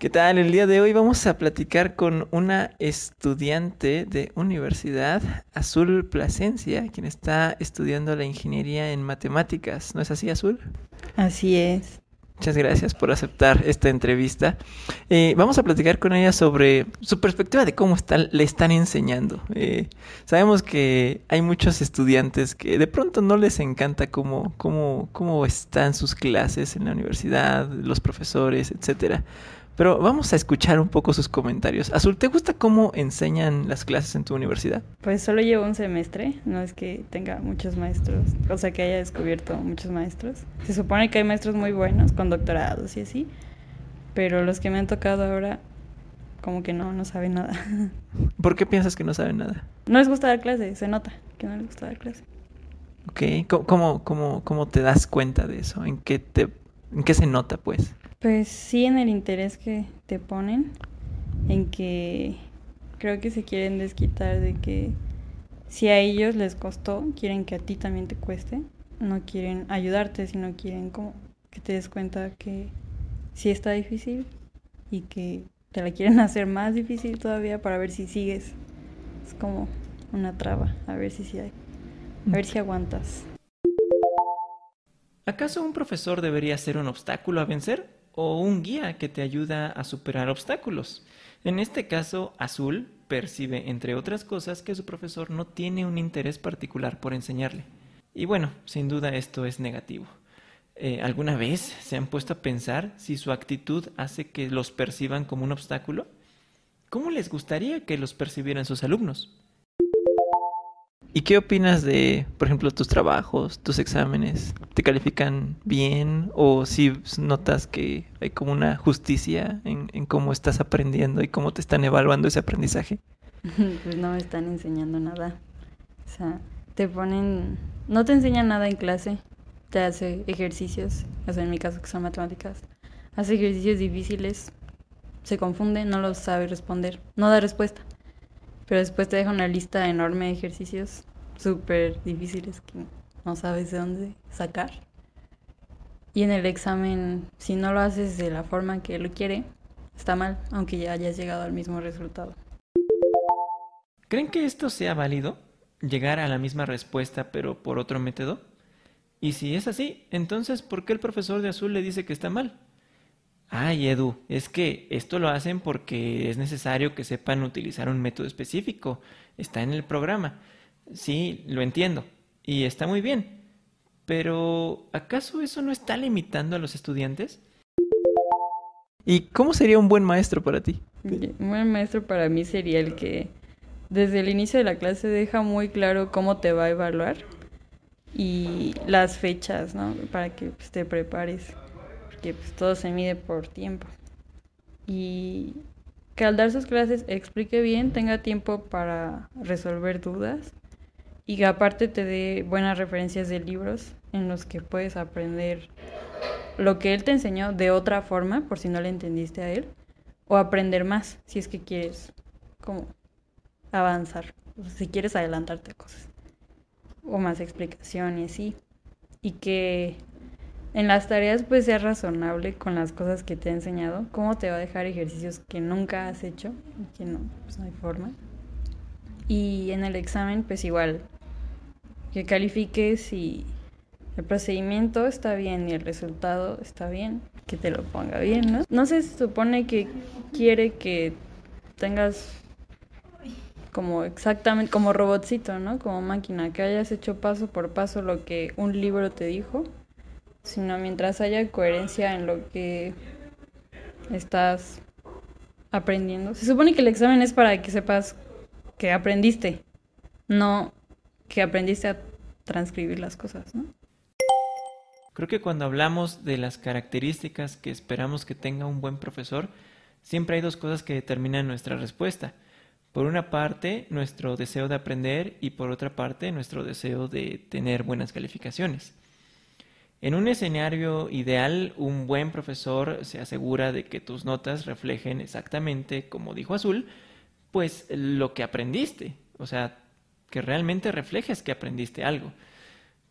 ¿Qué tal? El día de hoy vamos a platicar con una estudiante de universidad, Azul Plasencia, quien está estudiando la ingeniería en matemáticas. ¿No es así, Azul? Así es. Muchas gracias por aceptar esta entrevista. Eh, vamos a platicar con ella sobre su perspectiva de cómo le están enseñando. Eh, sabemos que hay muchos estudiantes que de pronto no les encanta cómo, cómo, cómo están sus clases en la universidad, los profesores, etcétera. Pero vamos a escuchar un poco sus comentarios. Azul, ¿te gusta cómo enseñan las clases en tu universidad? Pues solo llevo un semestre, no es que tenga muchos maestros, o sea que haya descubierto muchos maestros. Se supone que hay maestros muy buenos, con doctorados y así, pero los que me han tocado ahora, como que no, no saben nada. ¿Por qué piensas que no saben nada? No les gusta dar clase, se nota que no les gusta dar clase. Ok, ¿cómo, cómo, cómo te das cuenta de eso? ¿En qué, te, ¿En qué se nota, pues? Pues sí, en el interés que te ponen, en que creo que se quieren desquitar de que si a ellos les costó, quieren que a ti también te cueste. No quieren ayudarte, sino quieren como que te des cuenta que sí está difícil y que te la quieren hacer más difícil todavía para ver si sigues. Es como una traba, a ver si sí hay, a ver si aguantas. ¿Acaso un profesor debería ser un obstáculo a vencer? O un guía que te ayuda a superar obstáculos. En este caso, Azul percibe, entre otras cosas, que su profesor no tiene un interés particular por enseñarle. Y bueno, sin duda esto es negativo. Eh, ¿Alguna vez se han puesto a pensar si su actitud hace que los perciban como un obstáculo? ¿Cómo les gustaría que los percibieran sus alumnos? ¿Y qué opinas de, por ejemplo, tus trabajos, tus exámenes? ¿Te califican bien o si notas que hay como una justicia en, cómo estás aprendiendo y cómo te están evaluando ese aprendizaje? Pues no me están enseñando nada. O sea, te ponen, no te enseñan nada en clase, te hace ejercicios, o sea, en mi caso que son matemáticas, hace ejercicios difíciles, se confunde, no los sabe responder, no da respuesta pero después te deja una lista enorme de ejercicios súper difíciles que no sabes de dónde sacar. Y en el examen, si no lo haces de la forma que lo quiere, está mal, aunque ya hayas llegado al mismo resultado. ¿Creen que esto sea válido? ¿Llegar a la misma respuesta pero por otro método? Y si es así, entonces ¿por qué el profesor de azul le dice que está mal? Ay, Edu, es que esto lo hacen porque es necesario que sepan utilizar un método específico. Está en el programa. Sí, lo entiendo. Y está muy bien. Pero, ¿acaso eso no está limitando a los estudiantes? ¿Y cómo sería un buen maestro para ti? Un buen maestro para mí sería el que desde el inicio de la clase deja muy claro cómo te va a evaluar y las fechas, ¿no? Para que pues, te prepares que pues, todo se mide por tiempo. Y que al dar sus clases explique bien, tenga tiempo para resolver dudas y que aparte te dé buenas referencias de libros en los que puedes aprender lo que él te enseñó de otra forma, por si no le entendiste a él, o aprender más, si es que quieres como avanzar, si quieres adelantarte cosas, o más explicación y así, y que en las tareas pues sea razonable con las cosas que te ha enseñado, cómo te va a dejar ejercicios que nunca has hecho, que no, pues no hay forma. Y en el examen pues igual, que califiques si el procedimiento está bien y el resultado está bien, que te lo ponga bien, ¿no? No se supone que quiere que tengas como exactamente como robotcito, ¿no? Como máquina, que hayas hecho paso por paso lo que un libro te dijo sino mientras haya coherencia en lo que estás aprendiendo. Se supone que el examen es para que sepas que aprendiste, no que aprendiste a transcribir las cosas, ¿no? Creo que cuando hablamos de las características que esperamos que tenga un buen profesor, siempre hay dos cosas que determinan nuestra respuesta. Por una parte, nuestro deseo de aprender y por otra parte, nuestro deseo de tener buenas calificaciones. En un escenario ideal, un buen profesor se asegura de que tus notas reflejen exactamente, como dijo Azul, pues lo que aprendiste, o sea, que realmente reflejes que aprendiste algo.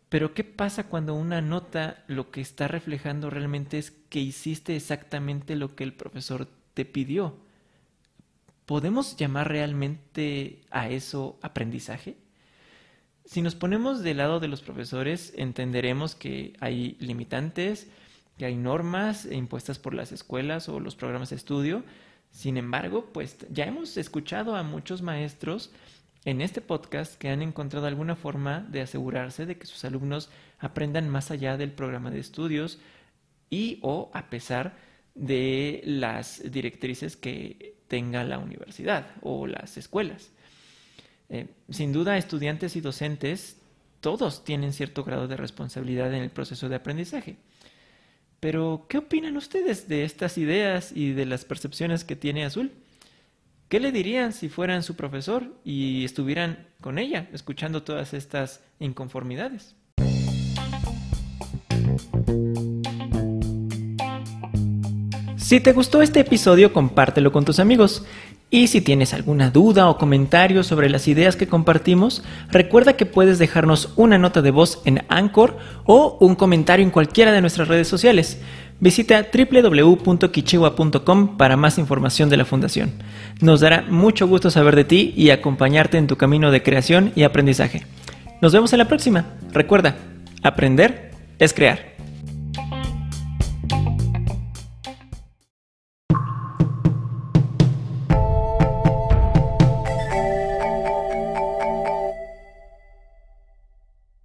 Pero ¿qué pasa cuando una nota lo que está reflejando realmente es que hiciste exactamente lo que el profesor te pidió. ¿Podemos llamar realmente a eso aprendizaje? Si nos ponemos del lado de los profesores, entenderemos que hay limitantes, que hay normas impuestas por las escuelas o los programas de estudio. Sin embargo, pues ya hemos escuchado a muchos maestros en este podcast que han encontrado alguna forma de asegurarse de que sus alumnos aprendan más allá del programa de estudios y o a pesar de las directrices que tenga la universidad o las escuelas. Eh, sin duda, estudiantes y docentes, todos tienen cierto grado de responsabilidad en el proceso de aprendizaje. Pero, ¿qué opinan ustedes de estas ideas y de las percepciones que tiene Azul? ¿Qué le dirían si fueran su profesor y estuvieran con ella, escuchando todas estas inconformidades? Si te gustó este episodio, compártelo con tus amigos. Y si tienes alguna duda o comentario sobre las ideas que compartimos, recuerda que puedes dejarnos una nota de voz en Anchor o un comentario en cualquiera de nuestras redes sociales. Visita www.kichiwa.com para más información de la Fundación. Nos dará mucho gusto saber de ti y acompañarte en tu camino de creación y aprendizaje. Nos vemos en la próxima. Recuerda, aprender es crear.